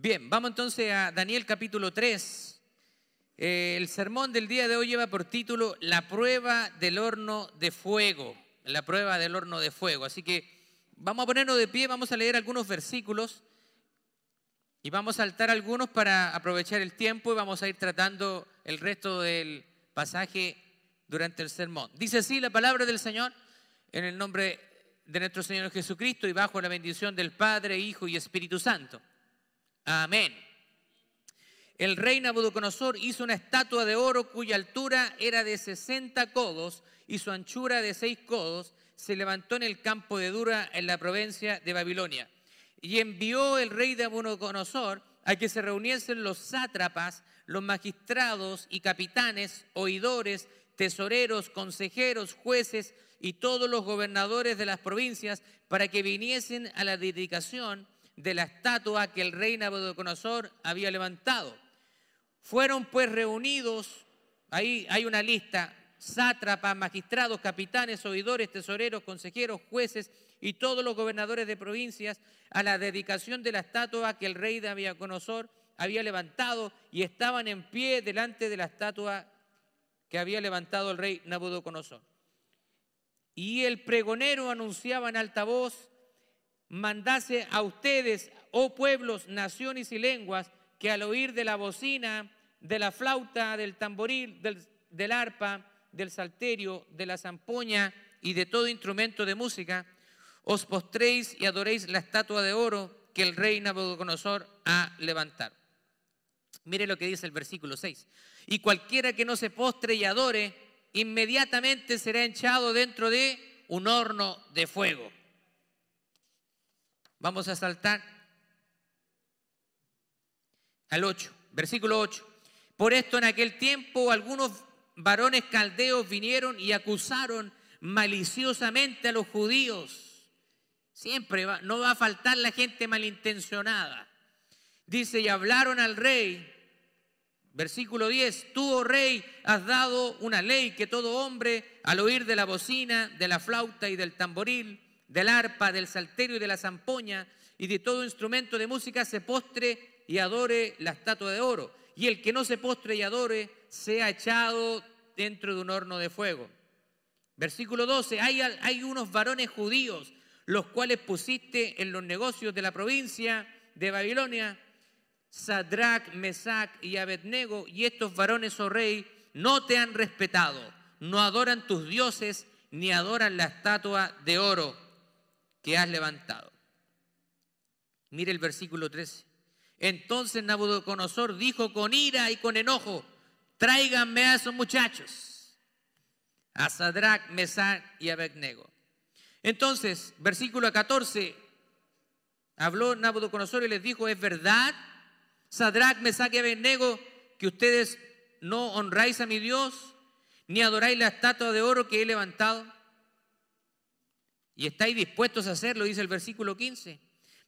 Bien, vamos entonces a Daniel capítulo 3. Eh, el sermón del día de hoy lleva por título La prueba del horno de fuego. La prueba del horno de fuego. Así que vamos a ponernos de pie, vamos a leer algunos versículos y vamos a saltar algunos para aprovechar el tiempo y vamos a ir tratando el resto del pasaje durante el sermón. Dice así la palabra del Señor en el nombre de nuestro Señor Jesucristo y bajo la bendición del Padre, Hijo y Espíritu Santo. Amén. El rey Nabucodonosor hizo una estatua de oro cuya altura era de 60 codos y su anchura de 6 codos. Se levantó en el campo de Dura en la provincia de Babilonia. Y envió el rey Nabucodonosor a que se reuniesen los sátrapas, los magistrados y capitanes, oidores, tesoreros, consejeros, jueces y todos los gobernadores de las provincias para que viniesen a la dedicación de la estatua que el rey Nabucodonosor había levantado. Fueron pues reunidos, ahí hay una lista, sátrapas, magistrados, capitanes, oidores, tesoreros, consejeros, jueces y todos los gobernadores de provincias a la dedicación de la estatua que el rey Nabucodonosor había levantado y estaban en pie delante de la estatua que había levantado el rey Nabucodonosor. Y el pregonero anunciaba en alta voz, mandase a ustedes, oh pueblos, naciones y lenguas, que al oír de la bocina, de la flauta, del tamboril, del, arpa, del salterio, de la zampoña y de todo instrumento de música, os postréis y adoréis la estatua de oro que el rey Nabucodonosor ha levantado. Mire lo que dice el versículo 6. Y cualquiera que no se postre y adore, inmediatamente será echado dentro de un horno de fuego. Vamos a saltar al 8, versículo 8. Por esto en aquel tiempo algunos varones caldeos vinieron y acusaron maliciosamente a los judíos. Siempre va, no va a faltar la gente malintencionada. Dice, y hablaron al rey. Versículo 10, tú, oh rey, has dado una ley que todo hombre, al oír de la bocina, de la flauta y del tamboril, del arpa, del salterio y de la zampoña y de todo instrumento de música se postre y adore la estatua de oro. Y el que no se postre y adore sea echado dentro de un horno de fuego. Versículo 12, hay, unos varones judíos, los cuales pusiste en los negocios de la provincia de Babilonia, Sadrach, Mesach y Abednego, y estos varones, oh rey, no te han respetado, no adoran tus dioses, ni adoran la estatua de oro que has levantado. Mire el versículo 13. Entonces Nabucodonosor dijo con ira y con enojo, tráiganme a esos muchachos, a Sadrach, Mesach y Abednego. Entonces, versículo 14, habló Nabucodonosor y les dijo, ¿es verdad, Sadrach, Mesach y Abednego, que ustedes no honráis a mi Dios, ni adoráis la estatua de oro que he levantado? Y estáis dispuestos a hacerlo, dice el versículo 15.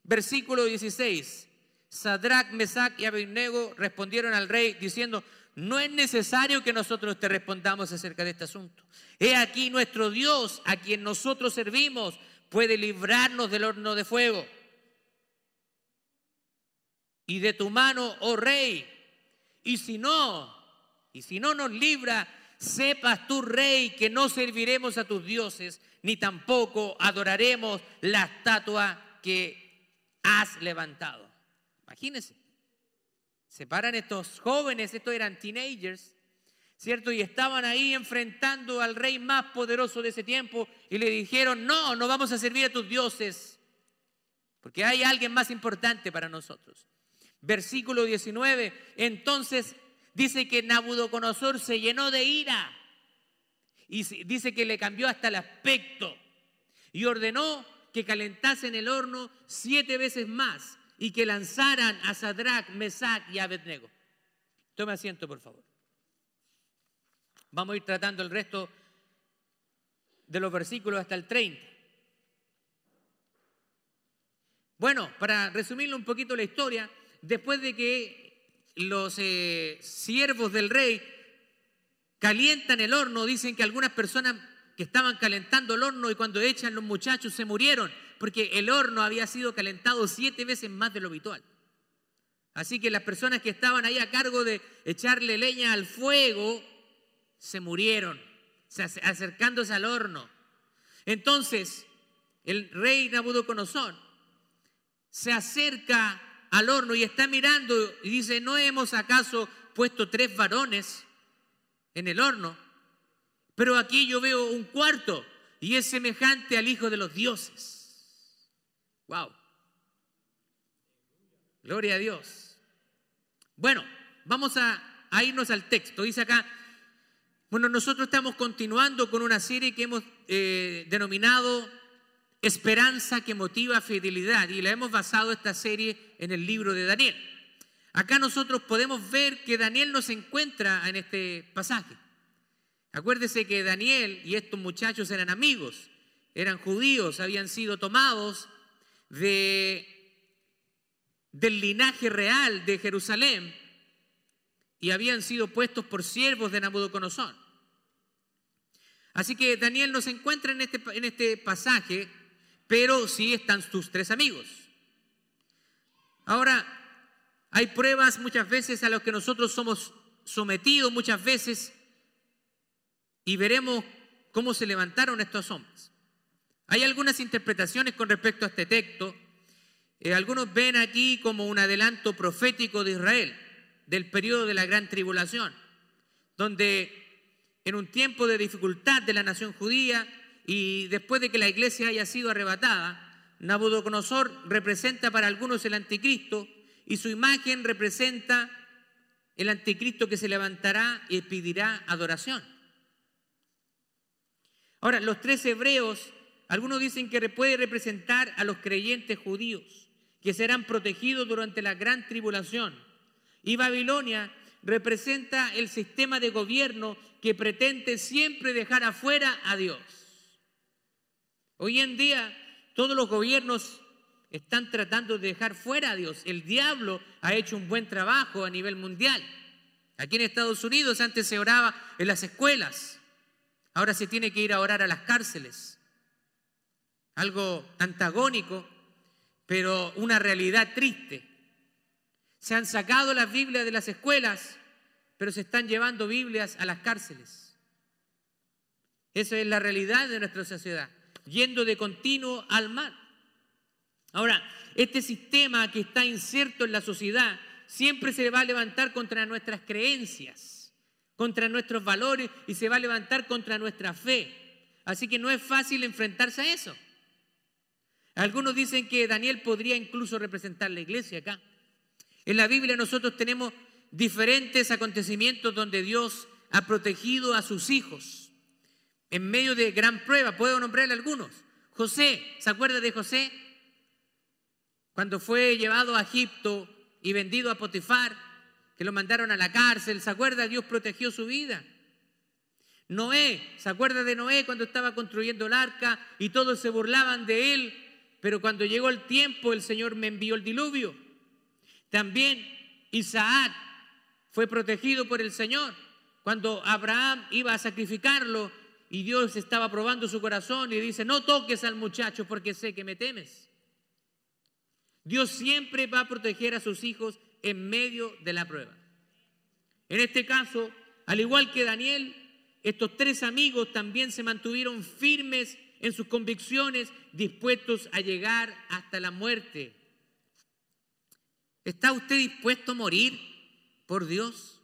Versículo 16. Sadrach, Mesach y Abednego respondieron al rey diciendo, no es necesario que nosotros te respondamos acerca de este asunto. He aquí nuestro Dios, a quien nosotros servimos, puede librarnos del horno de fuego. Y de tu mano, oh rey. Y si no, y si no nos libra, sepas tú, rey, que no serviremos a tus dioses, ni tampoco adoraremos la estatua que has levantado. Imagínense. Se paran estos jóvenes, estos eran teenagers, ¿cierto? Y estaban ahí enfrentando al rey más poderoso de ese tiempo y le dijeron, no, no vamos a servir a tus dioses, porque hay alguien más importante para nosotros. Versículo 19, entonces dice que Nabucodonosor se llenó de ira y dice que le cambió hasta el aspecto y ordenó que calentasen el horno siete veces más y que lanzaran a Sadrach, Mesach y Abednego. Tome asiento, por favor. Vamos a ir tratando el resto de los versículos hasta el 30. Bueno, para resumirle un poquito la historia, después de que los eh, siervos del rey calientan el horno, dicen que algunas personas que estaban calentando el horno y cuando echan los muchachos se murieron, porque el horno había sido calentado siete veces más de lo habitual. Así que las personas que estaban ahí a cargo de echarle leña al fuego se murieron, acercándose al horno. Entonces, el rey Nabucodonosor se acerca al horno y está mirando y dice, ¿no hemos acaso puesto tres varones en el horno? Pero aquí yo veo un cuarto y es semejante al Hijo de los dioses. Wow. Gloria a Dios. Bueno, vamos a, irnos al texto. Dice acá, bueno, nosotros estamos continuando con una serie que hemos eh, denominado Esperanza que motiva fidelidad y la hemos basado esta serie en el libro de Daniel. Acá nosotros podemos ver que Daniel nos encuentra en este pasaje. Acuérdese que Daniel y estos muchachos eran amigos, eran judíos, habían sido tomados de del linaje real de Jerusalén y habían sido puestos por siervos de Nabucodonosor. Así que Daniel nos encuentra en este, en este pasaje, pero sí están sus tres amigos. Ahora, hay pruebas muchas veces a las que nosotros somos sometidos muchas veces y veremos cómo se levantaron estos hombres. Hay algunas interpretaciones con respecto a este texto eh, algunos ven aquí como un adelanto profético de Israel, del periodo de la gran tribulación, donde en un tiempo de dificultad de la nación judía y después de que la iglesia haya sido arrebatada, Nabucodonosor representa para algunos el anticristo y su imagen representa el anticristo que se levantará y pedirá adoración. Ahora, los tres hebreos, algunos dicen que puede representar a los creyentes judíos que serán protegidos durante la gran tribulación. Y Babilonia representa el sistema de gobierno que pretende siempre dejar afuera a Dios. Hoy en día todos los gobiernos están tratando de dejar fuera a Dios. El diablo ha hecho un buen trabajo a nivel mundial. Aquí en Estados Unidos antes se oraba en las escuelas, ahora se tiene que ir a orar a las cárceles. Algo antagónico pero una realidad triste. Se han sacado las Biblias de las escuelas, pero se están llevando Biblias a las cárceles. Esa es la realidad de nuestra sociedad, yendo de continuo al mal. Ahora, este sistema que está inserto en la sociedad siempre se va a levantar contra nuestras creencias, contra nuestros valores y se va a levantar contra nuestra fe. Así que no es fácil enfrentarse a eso. Algunos dicen que Daniel podría incluso representar la iglesia acá. En la Biblia nosotros tenemos diferentes acontecimientos donde Dios ha protegido a sus hijos en medio de gran prueba. Puedo nombrarle algunos. José, ¿se acuerda de José? Cuando fue llevado a Egipto y vendido a Potifar, que lo mandaron a la cárcel, ¿se acuerda? Dios protegió su vida. Noé, ¿se acuerda de Noé cuando estaba construyendo el arca y todos se burlaban de él? pero cuando llegó el tiempo el Señor me envió el diluvio. También Isaac fue protegido por el Señor. Cuando Abraham iba a sacrificarlo y Dios estaba probando su corazón y dice, no toques al muchacho porque sé que me temes. Dios siempre va a proteger a sus hijos en medio de la prueba. En este caso, al igual que Daniel, estos tres amigos también se mantuvieron firmes en sus convicciones, dispuestos a llegar hasta la muerte. ¿Está usted dispuesto a morir por Dios?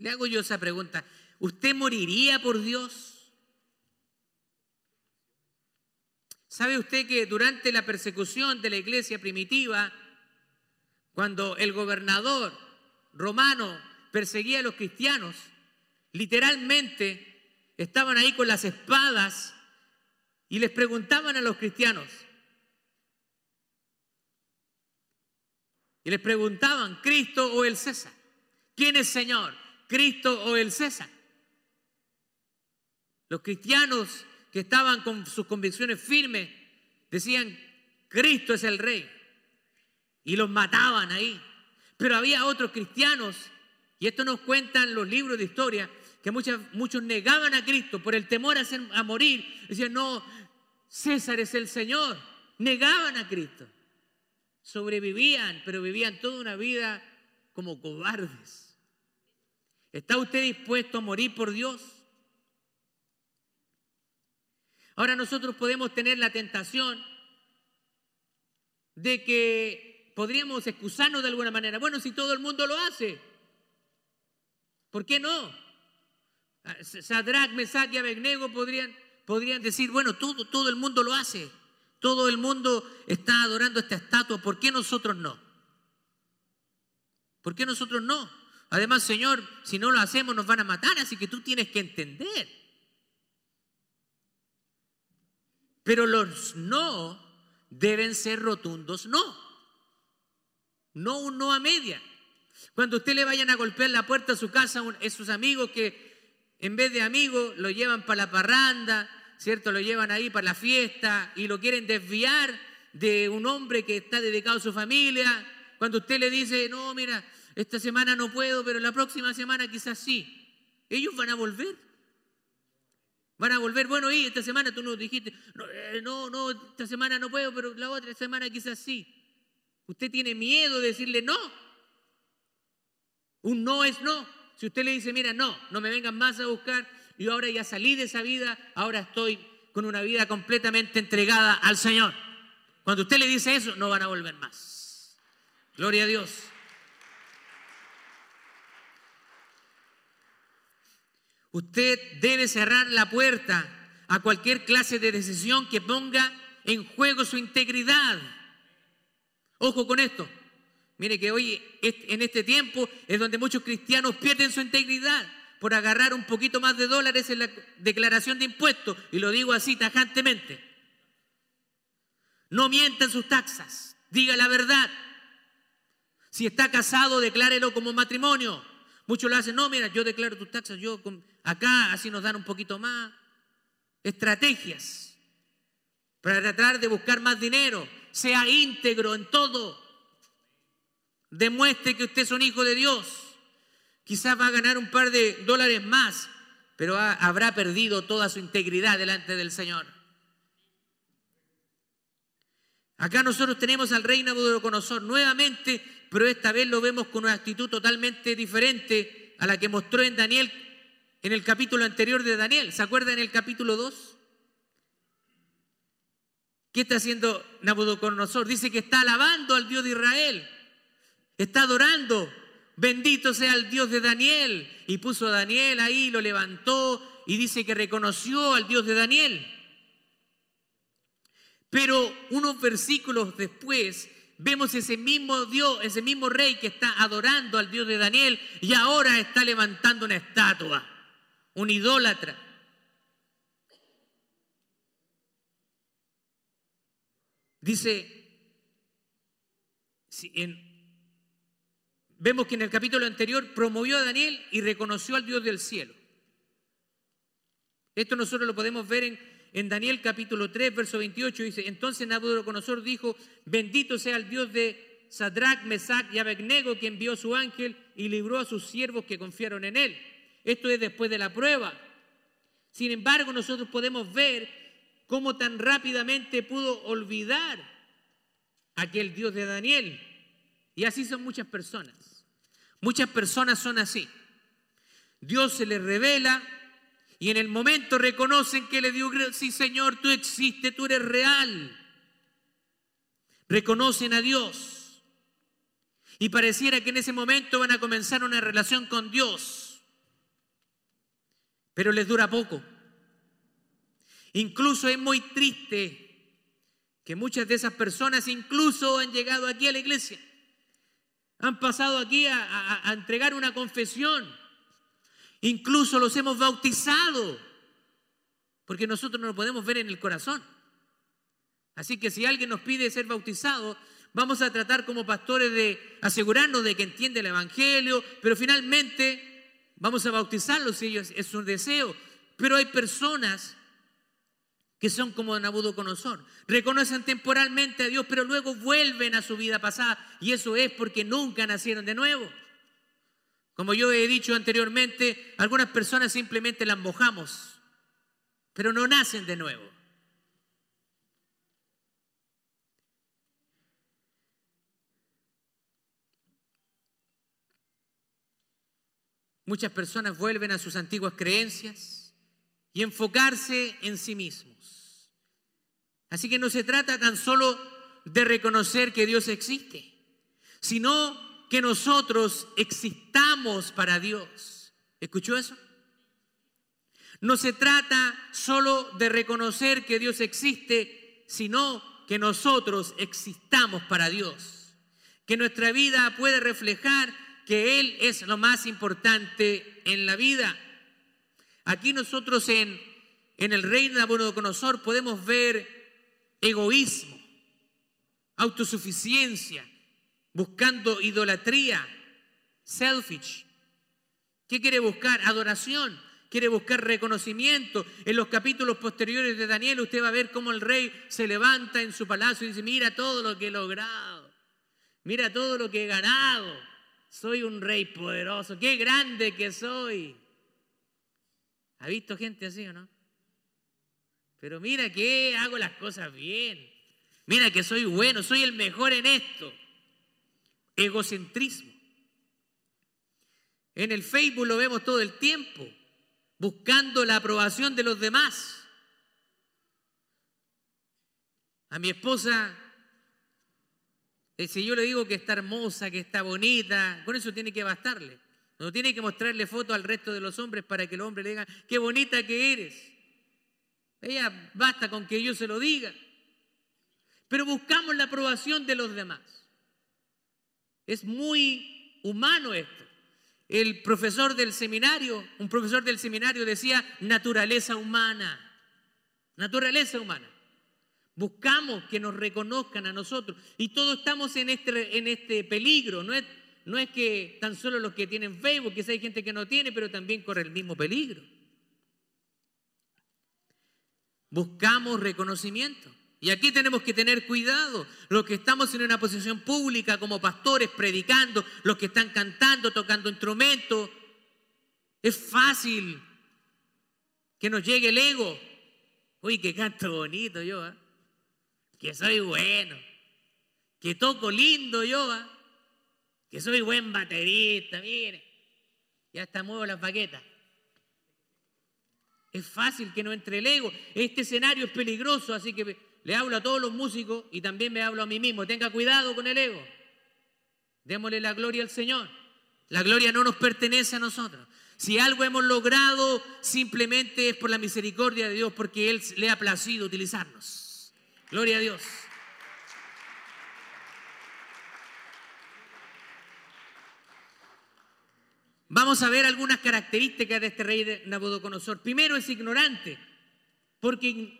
Le hago yo esa pregunta. ¿Usted moriría por Dios? ¿Sabe usted que durante la persecución de la iglesia primitiva, cuando el gobernador romano perseguía a los cristianos, literalmente estaban ahí con las espadas y les preguntaban a los cristianos. Y les preguntaban, ¿Cristo o el César? ¿Quién es Señor? ¿Cristo o el César? Los cristianos que estaban con sus convicciones firmes decían, Cristo es el rey. Y los mataban ahí. Pero había otros cristianos, y esto nos cuentan los libros de historia, que muchos negaban a Cristo por el temor a, a morir. Decían, no, César es el Señor. Negaban a Cristo. sobrevivían, pero vivían toda una vida como cobardes. ¿Está usted dispuesto a morir por Dios? Ahora nosotros podemos tener la tentación de que podríamos excusarnos de alguna manera. Bueno, si todo el mundo lo hace, ¿por qué no? Ah, Sadrach, Mesach y Abednego podrían, podrían decir, bueno, todo, todo el mundo lo hace. Todo el mundo está adorando esta estatua, ¿por qué nosotros no? ¿Por qué nosotros no? Además, Señor, si no lo hacemos nos van a matar, así que tú tienes que entender. Pero los no deben ser rotundos no. No un no a media. Cuando usted le vayan a golpear la puerta a su casa a esos amigos que en vez de amigos lo llevan para la parranda, ¿cierto? Lo llevan ahí para la fiesta y lo quieren desviar de un hombre que está dedicado a su familia. Cuando usted le dice, no, mira, esta semana no puedo, pero la próxima semana quizás sí. Ellos van a volver. Van a volver, bueno, y esta semana tú nos dijiste, no, eh, no, no, esta semana no puedo, pero la otra semana quizás sí. Usted tiene miedo de decirle no. Un no es no. Si usted le dice, mira, no, no me vengan más a buscar, yo ahora ya salí de esa vida, ahora estoy con una vida completamente entregada al Señor. Cuando usted le dice eso, no van a volver más. Gloria a Dios. Usted debe cerrar la puerta a cualquier clase de decisión que ponga en juego su integridad. Ojo con esto. Mire que hoy, en este tiempo, es donde muchos cristianos pierden su integridad por agarrar un poquito más de dólares en la declaración de impuestos, y lo digo así tajantemente. No mientan sus taxas, diga la verdad. Si está casado, declárelo como matrimonio. Muchos lo hacen, no, mira, yo declaro tus taxas, yo acá, así nos dan un poquito más. Estrategias para tratar de buscar más dinero. Sea íntegro en todo. Demuestre que usted es un hijo de Dios. Quizás va a ganar un par de dólares más, pero habrá perdido toda su integridad delante del Señor. Acá nosotros tenemos al rey Nabucodonosor nuevamente, pero esta vez lo vemos con una actitud totalmente diferente a la que mostró en Daniel en el capítulo anterior de Daniel. ¿Se acuerdan en el capítulo 2? ¿Qué está haciendo Nabucodonosor? Dice que está alabando al Dios de Israel. Está adorando. Bendito sea el Dios de Daniel. Y puso a Daniel ahí, lo levantó y dice que reconoció al Dios de Daniel. Pero unos versículos después vemos ese mismo Dios, ese mismo rey que está adorando al Dios de Daniel y ahora está levantando una estatua, un idólatra. Dice, en, vemos que en el capítulo anterior promovió a Daniel y reconoció al Dios del cielo. Esto nosotros lo podemos ver en, en Daniel capítulo 3, verso 28. Dice, entonces Nabucodonosor dijo, bendito sea el Dios de Sadrach, Mesach y Abednego que envió su ángel y libró a sus siervos que confiaron en él. Esto es después de la prueba. Sin embargo, nosotros podemos ver cómo tan rápidamente pudo olvidar aquel Dios de Daniel. Y así son muchas personas. Muchas personas son así. Dios se les revela y en el momento reconocen que le dio, sí Señor, tú existes, tú eres real. Reconocen a Dios. Y pareciera que en ese momento van a comenzar una relación con Dios. Pero les dura poco. Incluso es muy triste que muchas de esas personas incluso han llegado aquí a la iglesia han pasado aquí a, entregar una confesión. Incluso los hemos bautizado, porque nosotros no lo podemos ver en el corazón. Así que si alguien nos pide ser bautizado, vamos a tratar como pastores de asegurarnos de que entiende el Evangelio, pero finalmente vamos a bautizarlos si ellos es un deseo. Pero hay personas que son como Nabucodonosor. Reconocen temporalmente a Dios, pero luego vuelven a su vida pasada. Y eso es porque nunca nacieron de nuevo. Como yo he dicho anteriormente, algunas personas simplemente las mojamos, pero no nacen de nuevo. Muchas personas vuelven a sus antiguas creencias y enfocarse en sí mismos. Así que no se trata tan solo de reconocer que Dios existe, sino que nosotros existamos para Dios. ¿Escuchó eso? No se trata solo de reconocer que Dios existe, sino que nosotros existamos para Dios. Que nuestra vida puede reflejar que Él es lo más importante en la vida. Aquí nosotros en, en el reino de Nabucodonosor podemos ver egoísmo, autosuficiencia, buscando idolatría, selfish. ¿Qué quiere buscar? Adoración. Quiere buscar reconocimiento. En los capítulos posteriores de Daniel usted va a ver cómo el rey se levanta en su palacio y dice, mira todo lo que he logrado. Mira todo lo que he ganado soy un rey poderoso, qué grande que soy. ¿Ha visto gente así o no? Pero mira que hago las cosas bien. Mira que soy bueno, soy el mejor en esto. Egocentrismo. En el Facebook lo vemos todo el tiempo, buscando la aprobación de los demás. A mi esposa si yo le digo que está hermosa, que está bonita, con eso tiene que bastarle. No tiene que mostrarle fotos al resto de los hombres para que el hombre le diga, qué bonita que eres. Ella basta con que yo se lo diga. Pero buscamos la aprobación de los demás. Es muy humano esto. El profesor del seminario, un profesor del seminario decía naturaleza humana. Naturaleza humana. Buscamos que nos reconozcan a nosotros. Y todos estamos en este, en este peligro. No es, no es que tan solo los que tienen Facebook, que hay gente que no tiene, pero también corre el mismo peligro. Buscamos reconocimiento. Y aquí tenemos que tener cuidado. Los que estamos en una posición pública como pastores, predicando, los que están cantando, tocando instrumentos, es fácil que nos llegue el ego. Uy, qué canto bonito yo. ¿eh? Que soy bueno, que toco lindo yo, que soy buen baterista, mire, ya está muevo las baquetas. Es fácil que no entre el ego. Este escenario es peligroso, así que le hablo a todos los músicos y también me hablo a mí mismo. Tenga cuidado con el ego. Démosle la gloria al Señor. La gloria no nos pertenece a nosotros. Si algo hemos logrado, simplemente es por la misericordia de Dios, porque Él le ha placido utilizarnos. Gloria a Dios. Vamos a ver algunas características de este rey de Nabucodonosor. Primero es ignorante, porque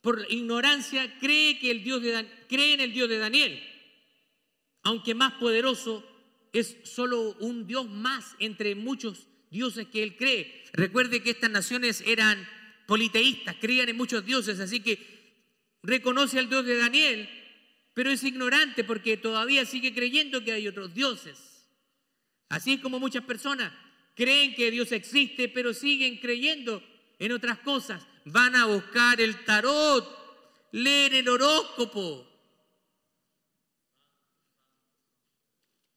por ignorancia cree, que el Dios de, cree en el Dios de Daniel, aunque más poderoso es solo un Dios más entre muchos dioses que él cree. Recuerde que estas naciones eran politeístas, creían en muchos dioses, así que reconoce al Dios de Daniel, pero es ignorante porque todavía sigue creyendo que hay otros dioses. Así es como muchas personas creen que Dios existe, pero siguen creyendo en otras cosas. Van a buscar el tarot, leen el horóscopo,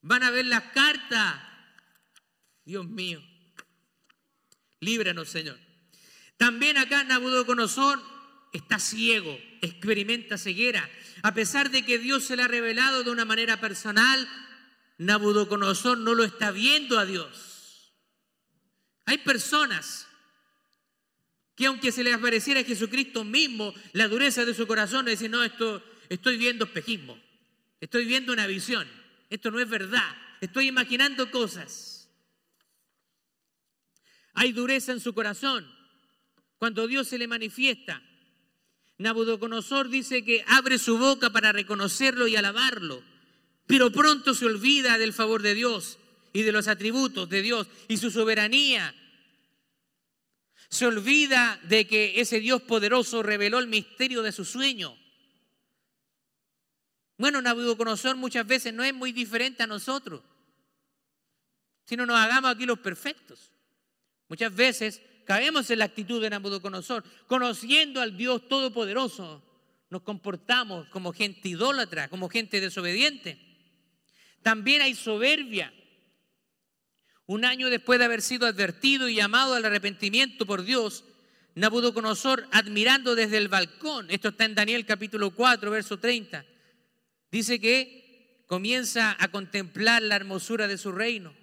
van a ver las cartas. Dios mío, líbranos, Señor. También acá Nabucodonosor está ciego, experimenta ceguera. A pesar de que Dios se le ha revelado de una manera personal, Nabucodonosor no lo está viendo a Dios. Hay personas que aunque se les apareciera a Jesucristo mismo, la dureza de su corazón es decir, no, esto, estoy viendo espejismo, estoy viendo una visión, esto no es verdad, estoy imaginando cosas. Hay dureza en su corazón cuando Dios se le manifiesta. Nabucodonosor dice que abre su boca para reconocerlo y alabarlo, pero pronto se olvida del favor de Dios y de los atributos de Dios y su soberanía. Se olvida de que ese Dios poderoso reveló el misterio de su sueño. Bueno, Nabucodonosor muchas veces no es muy diferente a nosotros, si no nos hagamos aquí los perfectos. Muchas veces caemos en la actitud de Nabucodonosor. Conociendo al Dios Todopoderoso, nos comportamos como gente idólatra, como gente desobediente. También hay soberbia. un año después de haber sido advertido y llamado al arrepentimiento por Dios, Nabucodonosor, admirando desde el balcón, esto está en Daniel capítulo 4, verso 30, dice que comienza a contemplar la hermosura de su reino.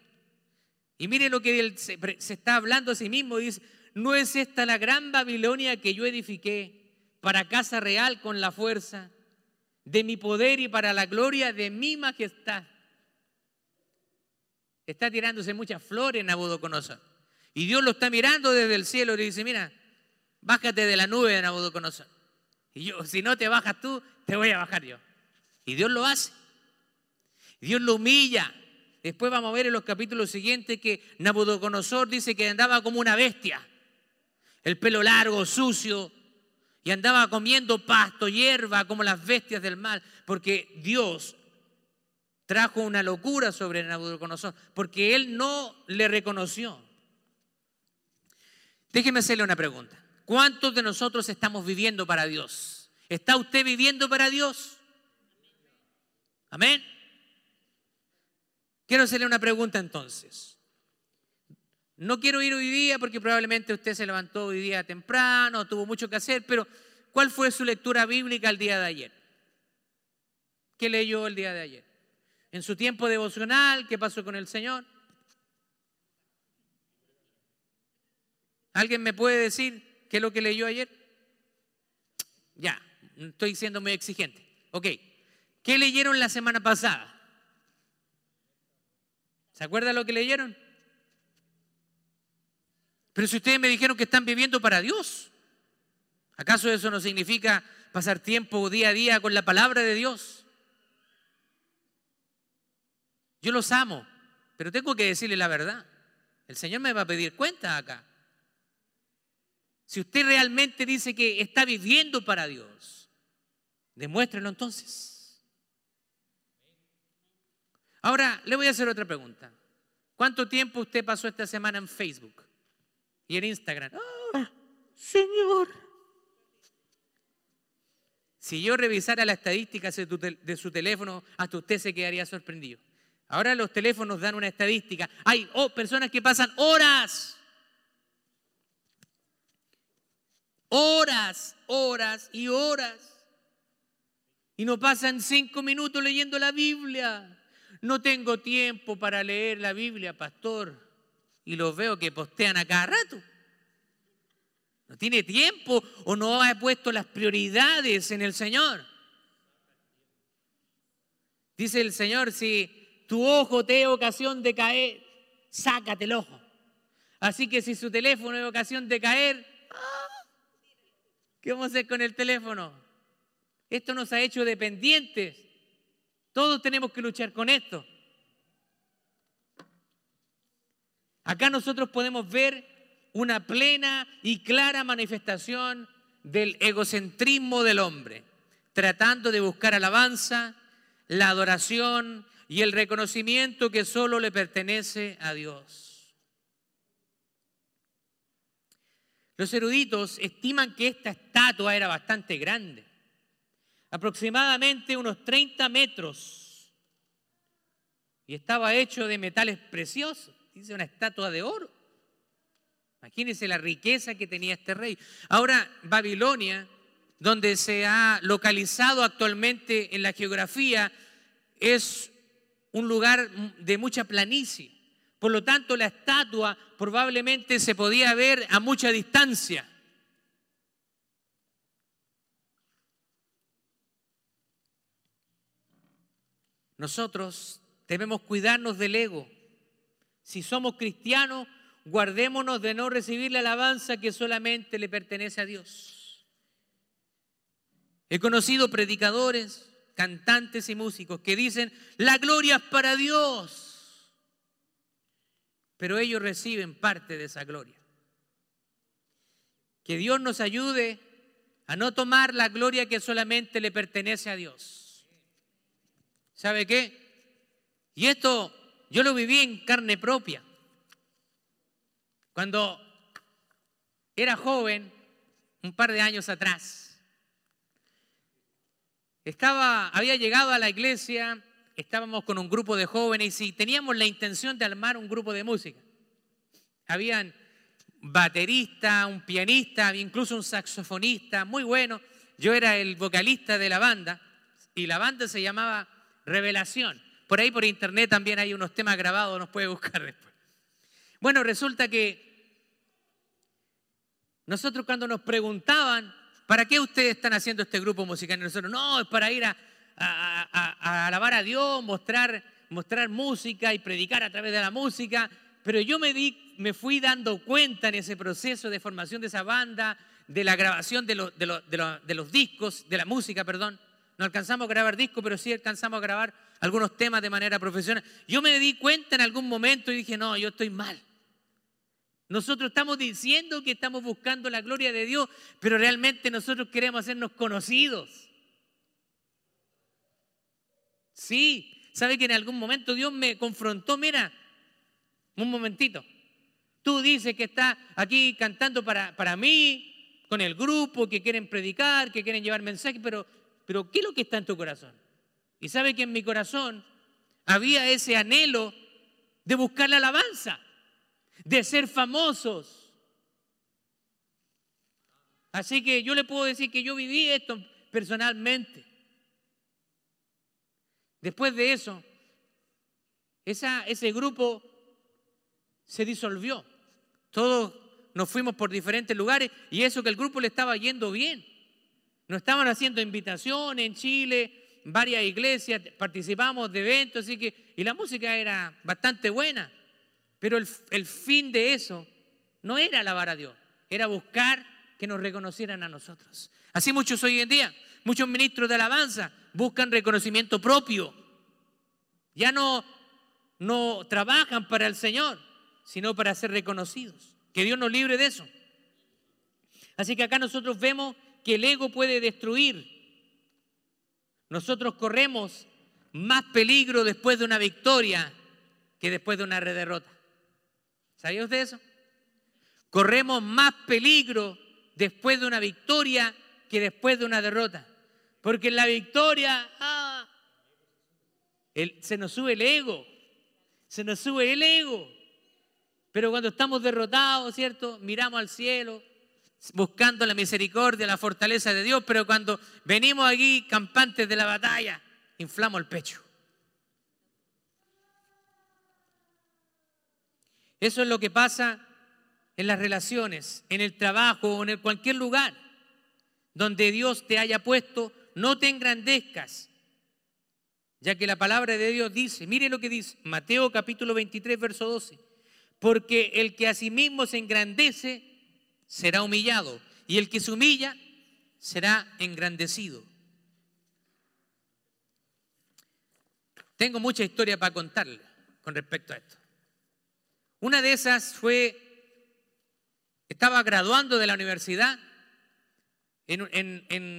Y mire lo que él se, se está hablando a sí mismo, dice, ¿no es esta la gran Babilonia que yo edifiqué para casa real con la fuerza de mi poder y para la gloria de mi majestad? Está tirándose muchas flores Nabucodonosor. Y Dios lo está mirando desde el cielo y le dice, mira, bájate de la nube de Nabucodonosor. Y yo, si no te bajas tú, te voy a bajar yo. Y Dios lo hace. Dios lo humilla. Después vamos a ver en los capítulos siguientes que Nabucodonosor dice que andaba como una bestia. El pelo largo, sucio, y andaba comiendo pasto, hierba, como las bestias del mal, porque Dios trajo una locura sobre Nabucodonosor, porque él no le reconoció. Déjeme hacerle una pregunta. ¿Cuántos de nosotros estamos viviendo para Dios? ¿Está usted viviendo para Dios? Amén. Quiero hacerle una pregunta entonces. No quiero ir hoy día porque probablemente usted se levantó hoy día temprano, tuvo mucho que hacer, pero ¿cuál fue su lectura bíblica el día de ayer? ¿Qué leyó el día de ayer? ¿En su tiempo devocional? ¿Qué pasó con el Señor? ¿Alguien me puede decir ¿Qué es lo que leyó ayer? Ya, estoy siendo muy exigente. Ok, ¿qué leyeron la semana pasada? ¿Se acuerdan lo que leyeron? Pero si ustedes me dijeron que están viviendo para Dios, ¿acaso eso no significa pasar tiempo día a día con la palabra de Dios? Yo los amo, pero tengo que decirle la verdad. El Señor me va a pedir cuenta acá. Si usted realmente dice que está viviendo para Dios, demuéstrelo entonces. Ahora, le voy a hacer otra pregunta. ¿Cuánto tiempo usted pasó esta semana en Facebook y en Instagram? ¡Ah, señor. Si yo revisara las estadísticas de su teléfono, hasta usted se quedaría sorprendido. Ahora los teléfonos dan una estadística. Hay oh, personas que pasan horas horas, horas y horas. Y no pasan cinco minutos leyendo la Biblia. No tengo tiempo para leer la Biblia, pastor. Y los veo que postean a cada rato. No tiene tiempo o no ha puesto las prioridades en el Señor. Dice el Señor, si tu ojo te da ocasión de caer, sácate el ojo. Así que si su teléfono es ocasión de caer, ¿Qué vamos a hacer con el teléfono? Esto nos ha hecho dependientes. Todos tenemos que luchar con esto. Acá nosotros podemos ver una plena y clara manifestación del egocentrismo del hombre, tratando de buscar alabanza, la adoración y el reconocimiento que solo le pertenece a Dios. Los eruditos estiman que esta estatua era bastante grande, aproximadamente unos 30 metros, y estaba hecho de metales preciosos, dice una estatua de oro. Imagínense la riqueza que tenía este rey. Ahora, Babilonia, donde se ha localizado actualmente en la geografía, es un lugar de mucha planicie. Por lo tanto, la estatua probablemente se podía ver a mucha distancia. Nosotros debemos cuidarnos del ego. Si somos cristianos, guardémonos de no recibir la alabanza que solamente le pertenece a Dios. He conocido predicadores, cantantes y músicos que dicen, la gloria es para Dios pero ellos reciben parte de esa gloria. Que Dios nos ayude a no tomar la gloria que solamente le pertenece a Dios. ¿Sabe qué? Y esto yo lo viví en carne propia. Cuando era joven, un par de años atrás, había llegado a la iglesia estábamos con un grupo de jóvenes y teníamos la intención de armar un grupo de música. Habían baterista, un pianista, incluso un saxofonista, muy bueno. Yo era el vocalista de la banda y la banda se llamaba Revelación. Por ahí por internet también hay unos temas grabados, nos puede buscar después. Bueno, resulta que nosotros cuando nos preguntaban, ¿para qué ustedes están haciendo este grupo musical? Nosotros, no, es para ir a, alabar a Dios, mostrar, mostrar música y predicar a través de la música. Pero yo me, di, me fui dando cuenta en ese proceso de formación de esa banda, de la grabación de, de los discos, de la música, perdón. No alcanzamos a grabar discos, pero sí alcanzamos a grabar algunos temas de manera profesional. Yo me di cuenta en algún momento y dije, no, yo estoy mal. Nosotros estamos diciendo que estamos buscando la gloria de Dios, pero realmente nosotros queremos hacernos conocidos. Sí, sabe que en algún momento Dios me confrontó, mira, un momentito. Tú dices que estás aquí cantando para, para mí, con el grupo, que quieren predicar, que quieren llevar mensajes, pero, pero ¿qué es lo que está en tu corazón? Y sabe que en mi corazón había ese anhelo de buscar la alabanza de ser famosos. Así que yo le puedo decir que yo viví esto personalmente. Después de eso, ese grupo se disolvió. Todos nos fuimos por diferentes lugares y eso que el grupo le estaba yendo bien. Nos estaban haciendo invitaciones en Chile, varias iglesias, participamos de eventos, así que, y la música era bastante buena. Pero el, fin de eso no era alabar a Dios, era buscar que nos reconocieran a nosotros. Así muchos hoy en día, muchos ministros de alabanza buscan reconocimiento propio. Ya no, no trabajan para el Señor, sino para ser reconocidos. Que Dios nos libre de eso. Así que acá nosotros vemos que el ego puede destruir. Nosotros corremos más peligro después de una victoria que después de una derrota. ¿Sabía usted eso? Corremos más peligro después de una victoria que después de una derrota. Porque en la victoria ah, se nos sube el ego, se nos sube el ego. Pero cuando estamos derrotados, ¿cierto? Miramos al cielo buscando la misericordia, la fortaleza de Dios, pero cuando venimos aquí campantes de la batalla, inflamos el pecho. Eso es lo que pasa en las relaciones, en el trabajo o en cualquier lugar donde Dios te haya puesto. No te engrandezcas, ya que la palabra de Dios dice, mire lo que dice Mateo capítulo 23, verso 12, porque el que a sí mismo se engrandece será humillado y el que se humilla será engrandecido. Tengo mucha historia para contarle con respecto a esto. Una de esas fue, estaba graduando de la universidad en,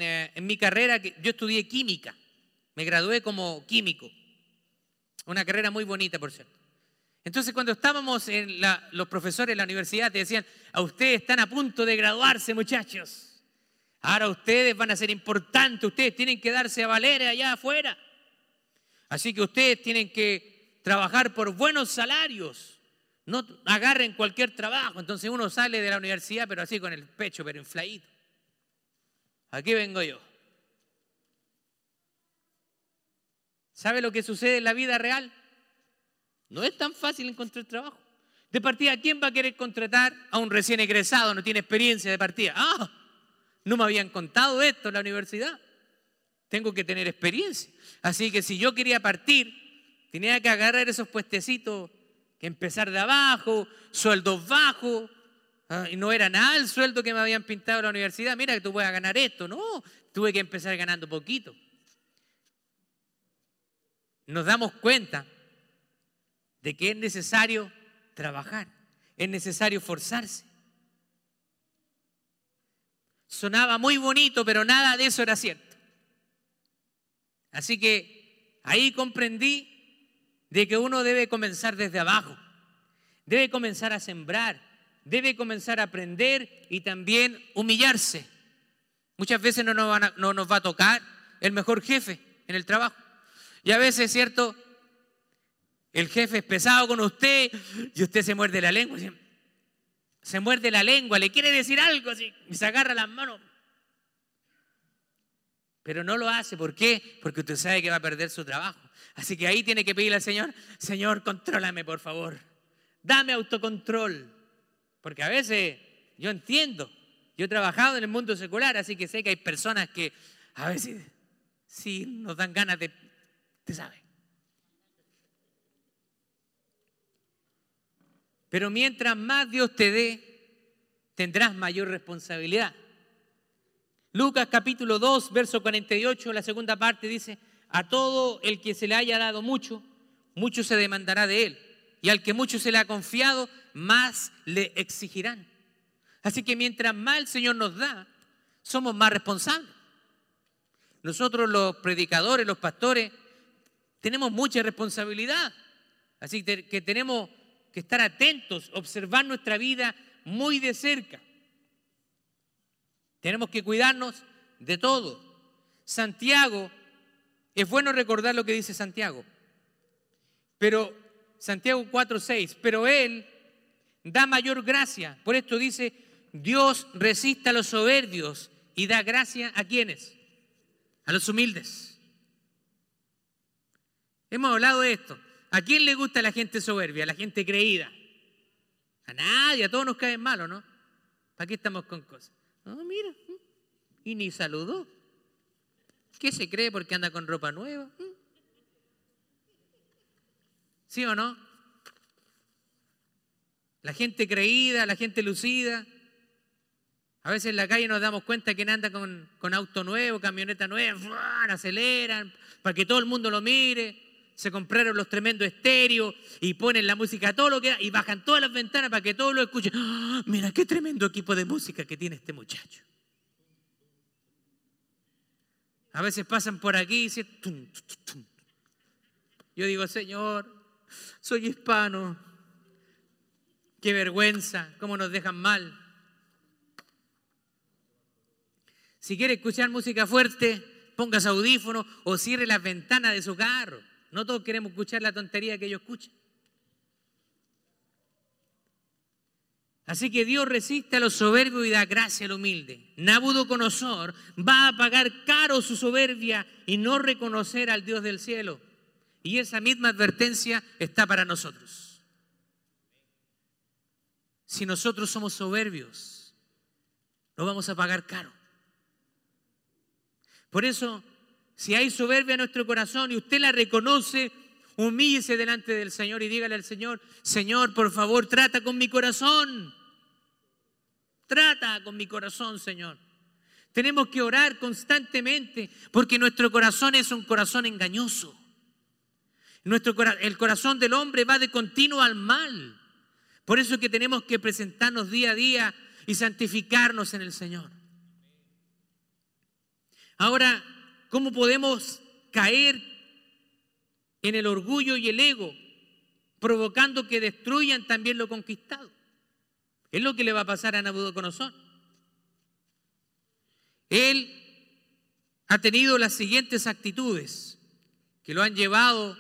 eh, mi carrera, yo estudié química, me gradué como químico, una carrera muy bonita, por cierto. Entonces, cuando estábamos en los profesores de la universidad, te decían, a ustedes están a punto de graduarse, muchachos. Ahora ustedes van a ser importantes, ustedes tienen que darse a valer allá afuera. Así que ustedes tienen que trabajar por buenos salarios. No agarren cualquier trabajo. Entonces uno sale de la universidad, pero así con el pecho, pero infladito. Aquí vengo yo. ¿Sabe lo que sucede en la vida real? No es tan fácil encontrar trabajo. De partida, ¿quién va a querer contratar a un recién egresado? No tiene experiencia de partida. Ah, no me habían contado esto en la universidad. Tengo que tener experiencia. Así que si yo quería partir, tenía que agarrar esos puestecitos que empezar de abajo, sueldos bajos, ah, y no era nada el sueldo que me habían pintado en la universidad, mira que tú puedes ganar esto, no, tuve que empezar ganando poquito. Nos damos cuenta de que es necesario trabajar, es necesario forzarse. Sonaba muy bonito, pero nada de eso era cierto. Así que ahí comprendí de que uno debe comenzar desde abajo, debe comenzar a sembrar, debe comenzar a aprender y también humillarse. Muchas veces no nos, no nos va a tocar el mejor jefe en el trabajo. Y a veces, ¿cierto? El jefe es pesado con usted y usted se muerde la lengua. Se muerde la lengua, le quiere decir algo así y se agarra las manos. Pero no lo hace. ¿Por qué? Porque usted sabe que va a perder su trabajo. Así que ahí tiene que pedirle al Señor, Señor, contrólame por favor. Dame autocontrol. Porque a veces yo entiendo. Yo he trabajado en el mundo secular, así que sé que hay personas que a veces sí nos dan ganas de, te sabe. Pero mientras más Dios te dé, tendrás mayor responsabilidad. Lucas capítulo 2, verso 48, la segunda parte dice, a todo el que se le haya dado mucho, mucho se demandará de él. Y al que mucho se le ha confiado, más le exigirán. Así que mientras más el Señor nos da, somos más responsables. Nosotros los predicadores, los pastores, tenemos mucha responsabilidad. Así que tenemos que estar atentos, observar nuestra vida muy de cerca. Tenemos que cuidarnos de todo. Santiago, es bueno recordar lo que dice Santiago, pero Santiago 4:6, pero Él da mayor gracia. Por esto dice, Dios resiste a los soberbios y da gracia a quienes? A los humildes. Hemos hablado de esto. ¿A quién le gusta la gente soberbia, la gente creída? A nadie, a todos nos caen malos, ¿no? ¿Para qué estamos con cosas? No, mira, y ni saludó. ¿Qué se cree porque anda con ropa nueva? ¿Sí o no? La gente creída, la gente lucida. A veces en la calle nos damos cuenta que anda con, con auto nuevo, camioneta nueva, aceleran para que todo el mundo lo mire se compraron los tremendos estéreos y ponen la música a todo lo que y bajan todas las ventanas para que todos lo escuchen. ¡Ah! Mira qué tremendo equipo de música que tiene este muchacho. A veces pasan por aquí y dicen, yo digo, Señor, soy hispano, qué vergüenza, cómo nos dejan mal. Si quiere escuchar música fuerte, pongas audífono o cierre las ventanas de su carro. No todos queremos escuchar la tontería que ellos escuchan. Así que Dios resiste a los soberbios y da gracia al humilde. Nabucodonosor va a pagar caro su soberbia y no reconocer al Dios del cielo. Y esa misma advertencia está para nosotros. Si nosotros somos soberbios, lo vamos a pagar caro. Por eso si hay soberbia en nuestro corazón y usted la reconoce, humíllese delante del Señor y dígale al Señor, Señor, por favor, trata con mi corazón. Trata con mi corazón, Señor. Tenemos que orar constantemente porque nuestro corazón es un corazón engañoso. Nuestro, el corazón del hombre va de continuo al mal. Por eso es que tenemos que presentarnos día a día y santificarnos en el Señor. Ahora, ¿Cómo podemos caer en el orgullo y el ego, provocando que destruyan también lo conquistado? Es lo que le va a pasar a Nabucodonosor. Él ha tenido las siguientes actitudes que lo han llevado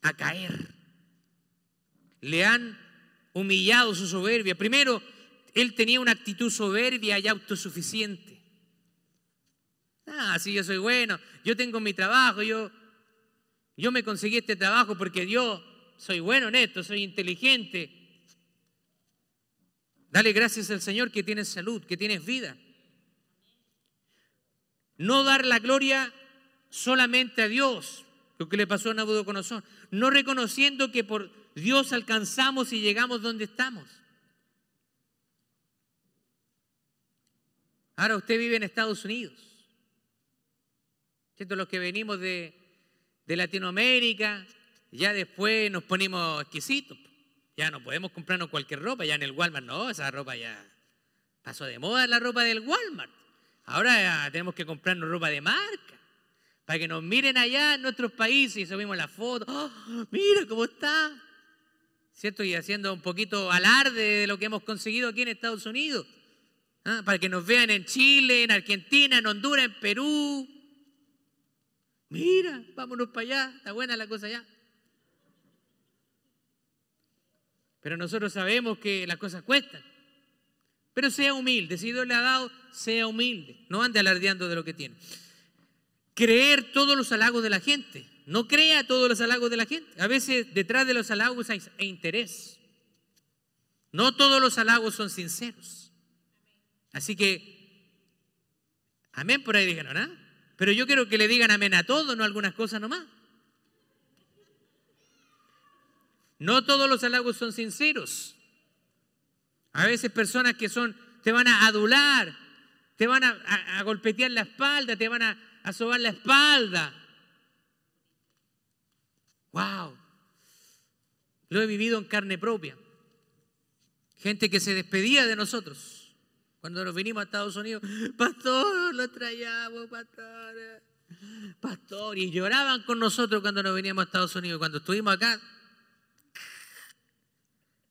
a caer. Le han humillado su soberbia. Primero, él tenía una actitud soberbia y autosuficiente. Ah, sí, yo soy bueno, yo tengo mi trabajo, yo, yo me conseguí este trabajo porque yo soy bueno en esto, soy inteligente. Dale gracias al Señor que tienes salud, que tienes vida. No dar la gloria solamente a Dios, lo que le pasó a Nabucodonosor, no reconociendo que por Dios alcanzamos y llegamos donde estamos. Ahora usted vive en Estados Unidos. ¿Cierto? Los que venimos de, Latinoamérica, ya después nos ponemos exquisitos. Ya no podemos comprarnos cualquier ropa, ya en el Walmart no, esa ropa ya pasó de moda la ropa del Walmart. Ahora tenemos que comprarnos ropa de marca, para que nos miren allá en nuestros países y subimos la foto. ¡Oh, mira cómo está. ¿Cierto? Y haciendo un poquito alarde de lo que hemos conseguido aquí en Estados Unidos. ¿ah? Para que nos vean en Chile, en Argentina, en Honduras, en Perú, Mira, vámonos para allá, está buena la cosa allá. Pero nosotros sabemos que las cosas cuestan. Pero sea humilde, si Dios le ha dado, sea humilde, no ande alardeando de lo que tiene. Creer todos los halagos de la gente, no crea todos los halagos de la gente. A veces detrás de los halagos hay interés. No todos los halagos son sinceros. Así que, amén por ahí dijeron, ¿ah? Pero yo quiero que le digan amén a todo, no a algunas cosas nomás. No todos los halagos son sinceros. A veces personas que son, te van a adular, te van a, golpetear la espalda, te van a, a sobar la espalda. Wow. Lo he vivido en carne propia. Gente que se despedía de nosotros cuando nos vinimos a Estados Unidos, pastor, lo traíamos, pastor, pastor, y lloraban con nosotros cuando nos veníamos a Estados Unidos. Cuando estuvimos acá,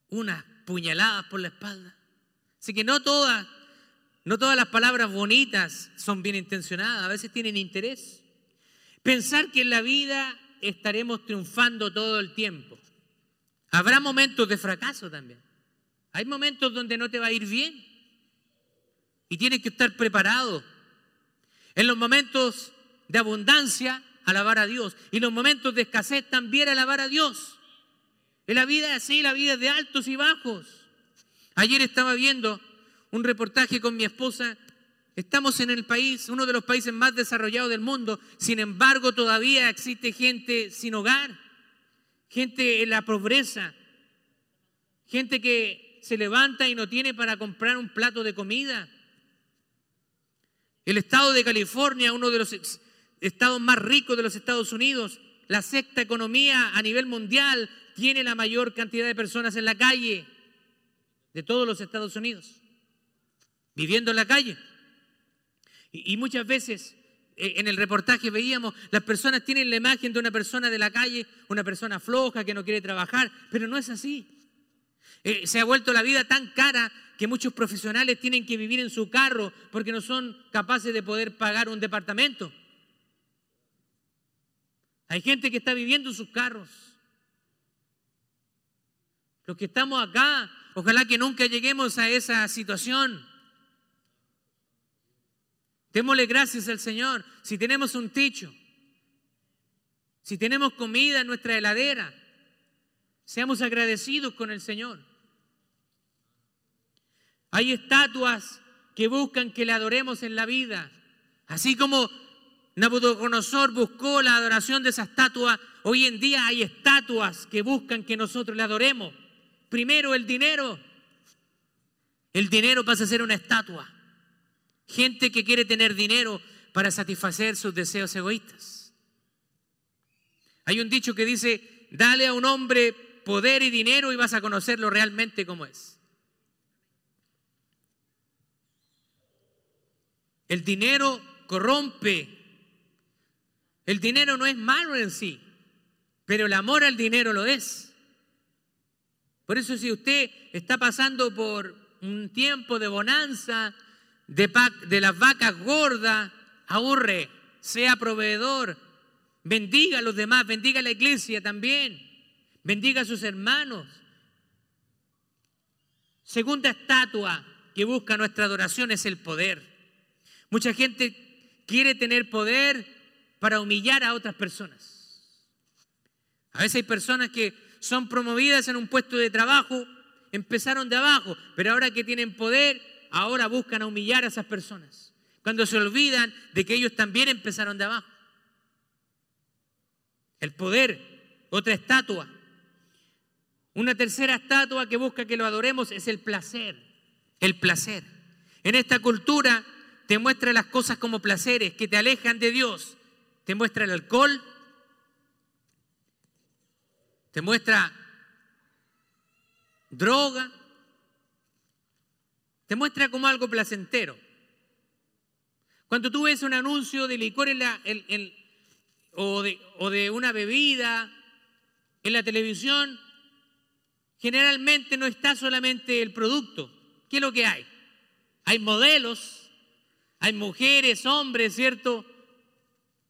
unas puñaladas por la espalda. Así que no todas, no todas las palabras bonitas son bien intencionadas, a veces tienen interés. Pensar que en la vida estaremos triunfando todo el tiempo. Habrá momentos de fracaso también. Hay momentos donde no te va a ir bien. Y tienes que estar preparado. En los momentos de abundancia, alabar a Dios. Y en los momentos de escasez también alabar a Dios. En la vida es así, la vida es de altos y bajos. Ayer estaba viendo un reportaje con mi esposa. Estamos en el país, uno de los países más desarrollados del mundo. Sin embargo, todavía existe gente sin hogar, gente en la pobreza, gente que se levanta y no tiene para comprar un plato de comida. El estado de California, uno de los estados más ricos de los Estados Unidos, la sexta economía a nivel mundial, tiene la mayor cantidad de personas en la calle de todos los Estados Unidos, viviendo en la calle. Y, muchas veces eh, en el reportaje veíamos, las personas tienen la imagen de una persona de la calle, una persona floja que no quiere trabajar, pero no es así. Eh, se ha vuelto la vida tan cara que muchos profesionales tienen que vivir en su carro porque no son capaces de poder pagar un departamento. Hay gente que está viviendo en sus carros. Los que estamos acá, ojalá que nunca lleguemos a esa situación. Démosle gracias al Señor si tenemos un techo, si tenemos comida en nuestra heladera. Seamos agradecidos con el Señor. Hay estatuas que buscan que le adoremos en la vida. Así como Nabucodonosor buscó la adoración de esa estatua, hoy en día hay estatuas que buscan que nosotros le adoremos. Primero el dinero. El dinero pasa a ser una estatua. Gente que quiere tener dinero para satisfacer sus deseos egoístas. Hay un dicho que dice, dale a un hombre poder y dinero y vas a conocerlo realmente como es. El dinero corrompe. El dinero no es malo en sí, pero el amor al dinero lo es. Por eso si usted está pasando por un tiempo de bonanza, de, las vacas gordas, ahorre, sea proveedor, bendiga a los demás, bendiga a la iglesia también, bendiga a sus hermanos. Segunda estatua que busca nuestra adoración es el poder. Mucha gente quiere tener poder para humillar a otras personas. A veces hay personas que son promovidas en un puesto de trabajo, empezaron de abajo, pero ahora que tienen poder, ahora buscan humillar a esas personas. Cuando se olvidan de que ellos también empezaron de abajo. El poder, otra estatua. Una tercera estatua que busca que lo adoremos es el placer. El placer. En esta cultura te muestra las cosas como placeres que te alejan de Dios. Te muestra el alcohol, te muestra droga, te muestra como algo placentero. Cuando tú ves un anuncio de licor en la, o, de, o de una bebida en la televisión, generalmente no está solamente el producto. ¿Qué es lo que hay? Hay modelos, hay mujeres, hombres, ¿cierto?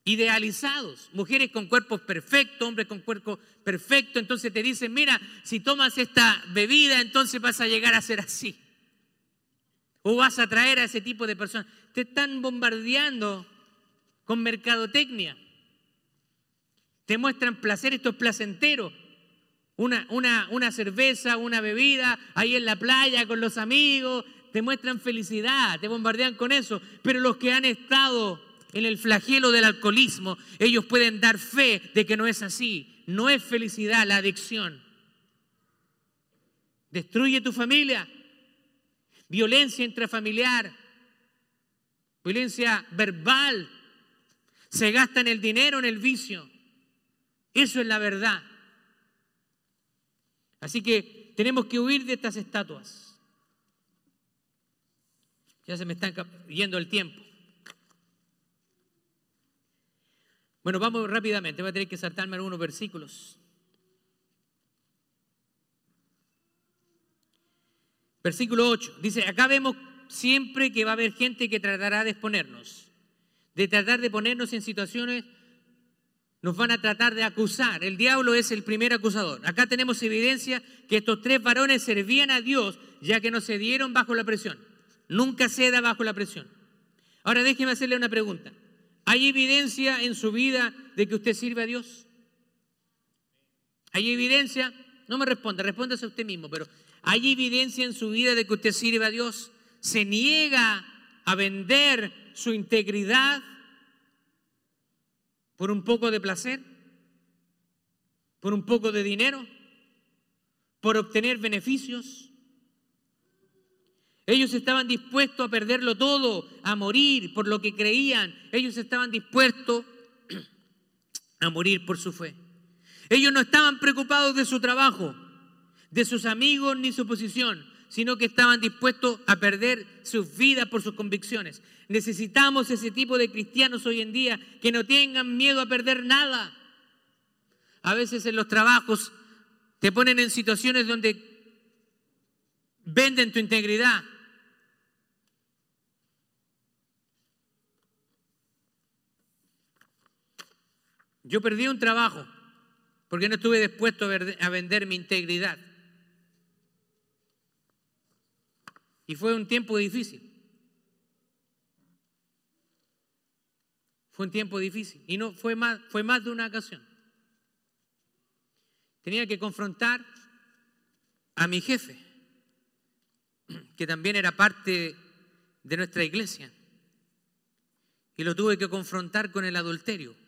idealizados, mujeres con cuerpos perfectos, hombres con cuerpos perfectos, entonces te dicen, mira, si tomas esta bebida, entonces vas a llegar a ser así. O vas a traer a ese tipo de personas. Te están bombardeando con mercadotecnia. Te muestran placer, esto es placentero. Una, una, una cerveza, una bebida, ahí en la playa con los amigos, te muestran felicidad, te bombardean con eso. Pero los que han estado en el flagelo del alcoholismo, ellos pueden dar fe de que no es así. No es felicidad la adicción. Destruye tu familia. Violencia intrafamiliar. Violencia verbal. Se gasta en el dinero, en el vicio. Eso es la verdad. Así que tenemos que huir de estas estatuas. Ya se me está yendo el tiempo. Bueno, vamos rápidamente, voy a tener que saltarme algunos versículos. Versículo 8, dice, acá vemos siempre que va a haber gente que tratará de exponernos, de tratar de ponernos en situaciones, nos van a tratar de acusar. El diablo es el primer acusador. Acá tenemos evidencia que estos tres varones servían a Dios ya que no se dieron bajo la presión. Nunca ceda bajo la presión. Ahora déjeme hacerle una pregunta. ¿Hay evidencia en su vida de que usted sirve a Dios? ¿Hay evidencia? No me responda, respóndase a usted mismo, pero ¿hay evidencia en su vida de que usted sirve a Dios? ¿Se niega a vender su integridad por un poco de placer? ¿Por un poco de dinero? ¿Por obtener beneficios? Ellos estaban dispuestos a perderlo todo, a morir por lo que creían. Ellos estaban dispuestos a morir por su fe. Ellos no estaban preocupados de su trabajo, de sus amigos ni su posición, sino que estaban dispuestos a perder sus vidas por sus convicciones. Necesitamos ese tipo de cristianos hoy en día que no tengan miedo a perder nada. A veces en los trabajos te ponen en situaciones donde venden tu integridad, Yo perdí un trabajo porque no estuve dispuesto a vender mi integridad. Y fue un tiempo difícil. Fue un tiempo difícil. Y no fue más, fue más de una ocasión. Tenía que confrontar a mi jefe, que también era parte de nuestra iglesia. Y lo tuve que confrontar con el adulterio.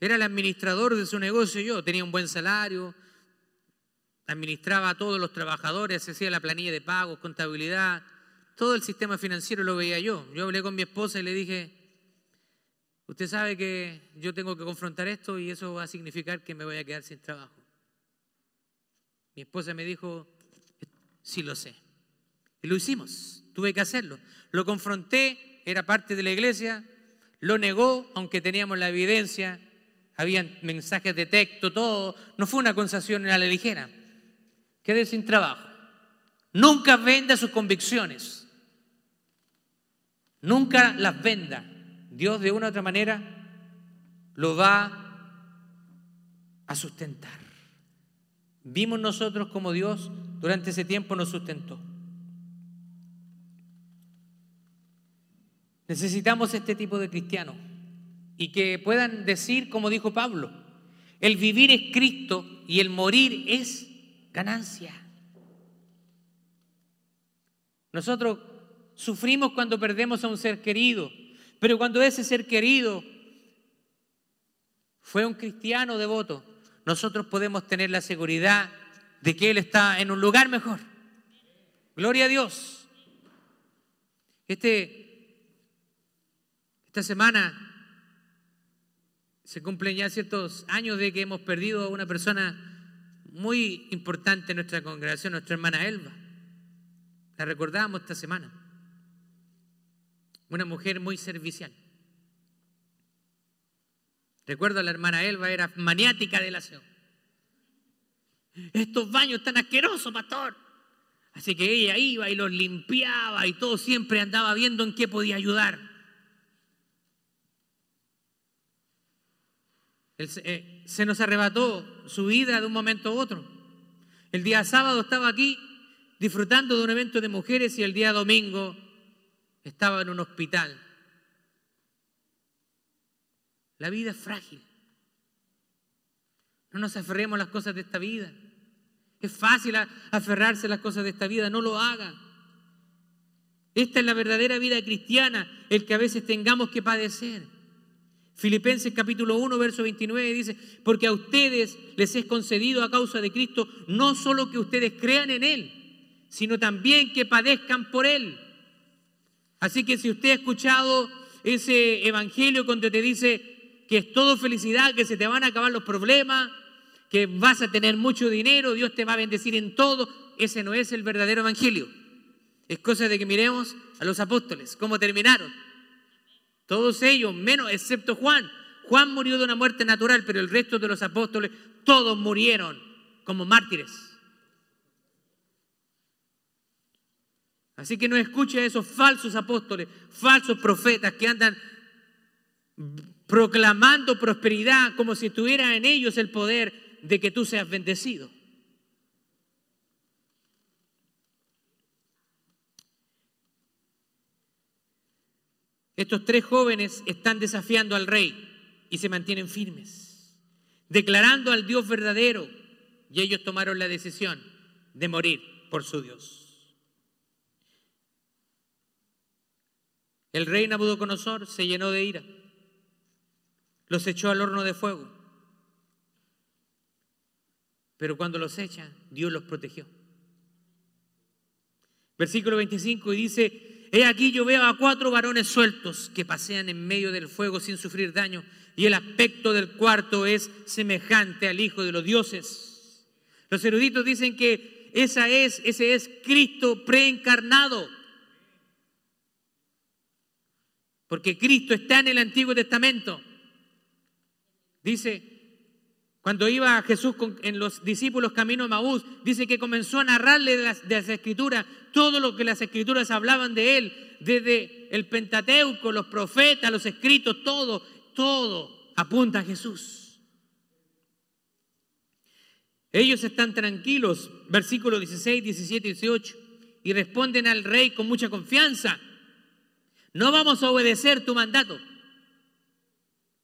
Era el administrador de su negocio yo, tenía un buen salario, administraba a todos los trabajadores, hacía la planilla de pagos, contabilidad, todo el sistema financiero lo veía yo. Yo hablé con mi esposa y le dije, usted sabe que yo tengo que confrontar esto y eso va a significar que me voy a quedar sin trabajo. Mi esposa me dijo, sí lo sé. Y lo hicimos, tuve que hacerlo. Lo confronté, era parte de la iglesia, lo negó, aunque teníamos la evidencia habían mensajes de texto, todo. No fue una concesión a la ligera. Quede sin trabajo. Nunca venda sus convicciones. Nunca las venda. Dios de una u otra manera lo va a sustentar. Vimos nosotros como Dios durante ese tiempo nos sustentó. Necesitamos este tipo de cristianos y que puedan decir, como dijo Pablo, el vivir es Cristo y el morir es ganancia. Nosotros sufrimos cuando perdemos a un ser querido, pero cuando ese ser querido fue un cristiano devoto, nosotros podemos tener la seguridad de que Él está en un lugar mejor. Gloria a Dios. Este, esta semana se cumplen ya ciertos años de que hemos perdido a una persona muy importante en nuestra congregación, nuestra hermana Elba. La recordábamos esta semana. Una mujer muy servicial. Recuerdo a la hermana Elba, era maniática del aseo. Estos baños tan asquerosos, pastor. Así que ella iba y los limpiaba y todo siempre andaba viendo en qué podía ayudar. Eh, se nos arrebató su vida de un momento a otro. El día sábado estaba aquí disfrutando de un evento de mujeres y el día domingo estaba en un hospital. La vida es frágil. No nos aferremos a las cosas de esta vida. Es fácil aferrarse a las cosas de esta vida, no lo haga. Esta es la verdadera vida cristiana, el que a veces tengamos que padecer. Filipenses capítulo 1, verso 29 dice, porque a ustedes les es concedido a causa de Cristo no solo que ustedes crean en Él, sino también que padezcan por Él. Así que si usted ha escuchado ese evangelio cuando te dice que es todo felicidad, que se te van a acabar los problemas, que vas a tener mucho dinero, Dios te va a bendecir en todo, ese no es el verdadero evangelio. Es cosa de que miremos a los apóstoles, cómo terminaron. Todos ellos, menos, excepto Juan. Juan murió de una muerte natural, pero el resto de los apóstoles, todos murieron como mártires. Así que no escuche a esos falsos apóstoles, falsos profetas que andan proclamando prosperidad como si tuviera en ellos el poder de que tú seas bendecido. Estos tres jóvenes están desafiando al rey y se mantienen firmes, declarando al Dios verdadero, y ellos tomaron la decisión de morir por su Dios. El rey Nabucodonosor se llenó de ira, los echó al horno de fuego pero cuando los echa, Dios los protegió. Versículo 25 y dice, he aquí yo veo a cuatro varones sueltos que pasean en medio del fuego sin sufrir daño y el aspecto del cuarto es semejante al Hijo de los dioses. Los eruditos dicen que esa es, ese es Cristo preencarnado. Porque Cristo está en el Antiguo Testamento. Dice, cuando iba Jesús en los discípulos camino a Maús, dice que comenzó a narrarle de las, escrituras todo lo que las escrituras hablaban de él, desde el Pentateuco, los profetas, los escritos, todo, todo apunta a Jesús. Ellos están tranquilos, versículos 16, 17 y 18, y responden al rey con mucha confianza. No vamos a obedecer tu mandato.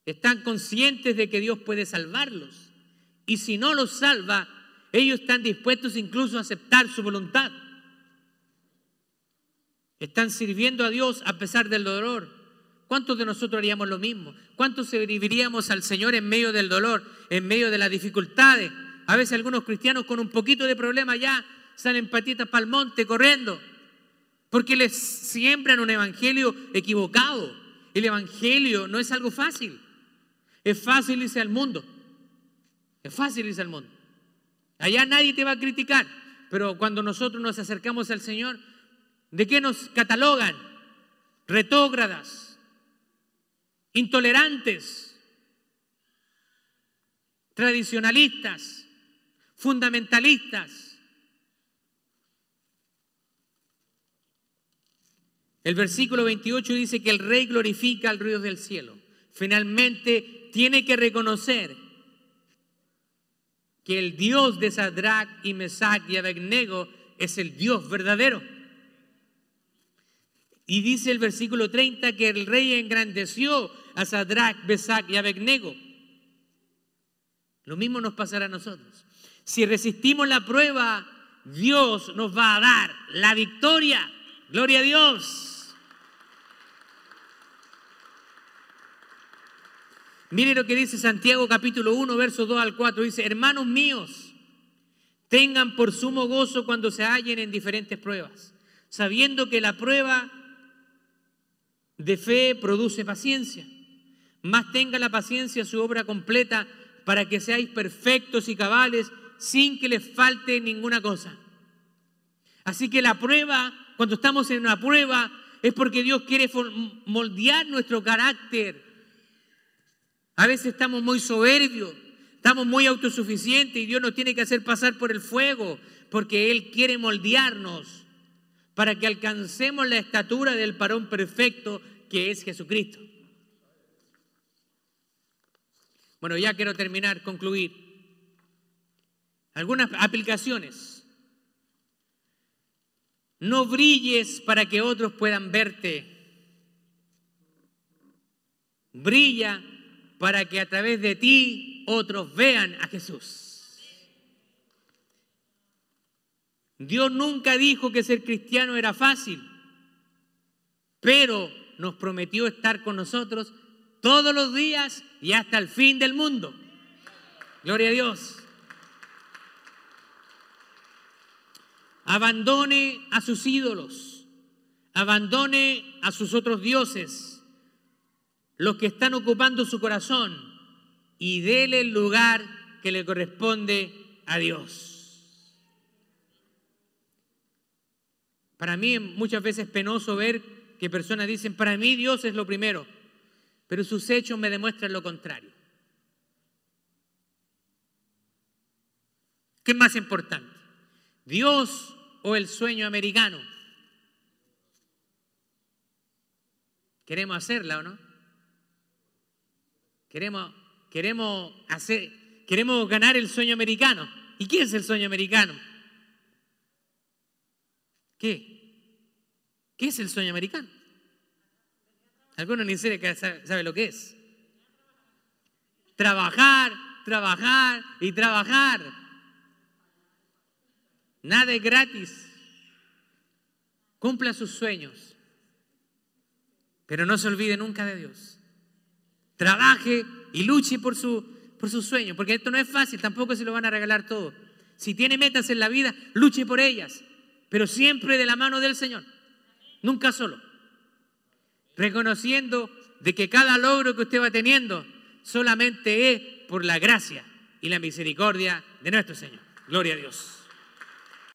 Están conscientes de que Dios puede salvarlos. Y si no los salva, ellos están dispuestos incluso a aceptar su voluntad. Están sirviendo a Dios a pesar del dolor. ¿Cuántos de nosotros haríamos lo mismo? ¿Cuántos serviríamos al Señor en medio del dolor, en medio de las dificultades? A veces algunos cristianos con un poquito de problema ya salen patitas para el monte corriendo, porque les siembran un evangelio equivocado. El evangelio no es algo fácil. Es fácil irse al mundo. Es fácil irse al mundo. Allá nadie te va a criticar, pero cuando nosotros nos acercamos al Señor, ¿de qué nos catalogan? Retógradas, intolerantes, tradicionalistas, fundamentalistas. El versículo 28 dice que el rey glorifica al río del cielo. Finalmente tiene que reconocer que el Dios de Sadrach y Mesach y Abednego es el Dios verdadero. Y dice el versículo 30 que el rey engrandeció a Sadrach, Mesach y Abednego. Lo mismo nos pasará a nosotros. Si resistimos la prueba, Dios nos va a dar la victoria. Gloria a Dios. Mire lo que dice Santiago capítulo 1, versos 2 al 4. Dice, hermanos míos, tengan por sumo gozo cuando se hallen en diferentes pruebas, sabiendo que la prueba de fe produce paciencia. Más tenga la paciencia su obra completa para que seáis perfectos y cabales sin que les falte ninguna cosa. Así que la prueba, cuando estamos en una prueba, es porque Dios quiere moldear nuestro carácter, a veces estamos muy soberbios, estamos muy autosuficientes y Dios nos tiene que hacer pasar por el fuego porque Él quiere moldearnos para que alcancemos la estatura del parón perfecto que es Jesucristo. Bueno, ya quiero terminar, concluir. Algunas aplicaciones. No brilles para que otros puedan verte. Brilla para que a través de ti otros vean a Jesús. Dios nunca dijo que ser cristiano era fácil, pero nos prometió estar con nosotros todos los días y hasta el fin del mundo. Gloria a Dios. Abandone a sus ídolos, abandone a sus otros dioses, los que están ocupando su corazón, y déle el lugar que le corresponde a Dios. Para mí muchas veces es penoso ver que personas dicen, para mí Dios es lo primero, pero sus hechos me demuestran lo contrario. ¿Qué es más importante? ¿Dios o el sueño americano? ¿Queremos hacerla o no? Queremos, queremos, hacer, queremos ganar el sueño americano. ¿Y qué es el sueño americano? ¿Qué? ¿Qué es el sueño americano? Algunos ni siquiera sabe lo que es. Trabajar, trabajar y trabajar. Nada es gratis. Cumpla sus sueños. Pero no se olvide nunca de Dios. Trabaje y luche por su, por sus sueños. Porque esto no es fácil, tampoco se lo van a regalar todo. Si tiene metas en la vida, luche por ellas. Pero siempre de la mano del Señor nunca solo. Reconociendo de que cada logro que usted va teniendo solamente es por la gracia y la misericordia de nuestro Señor. Gloria a Dios.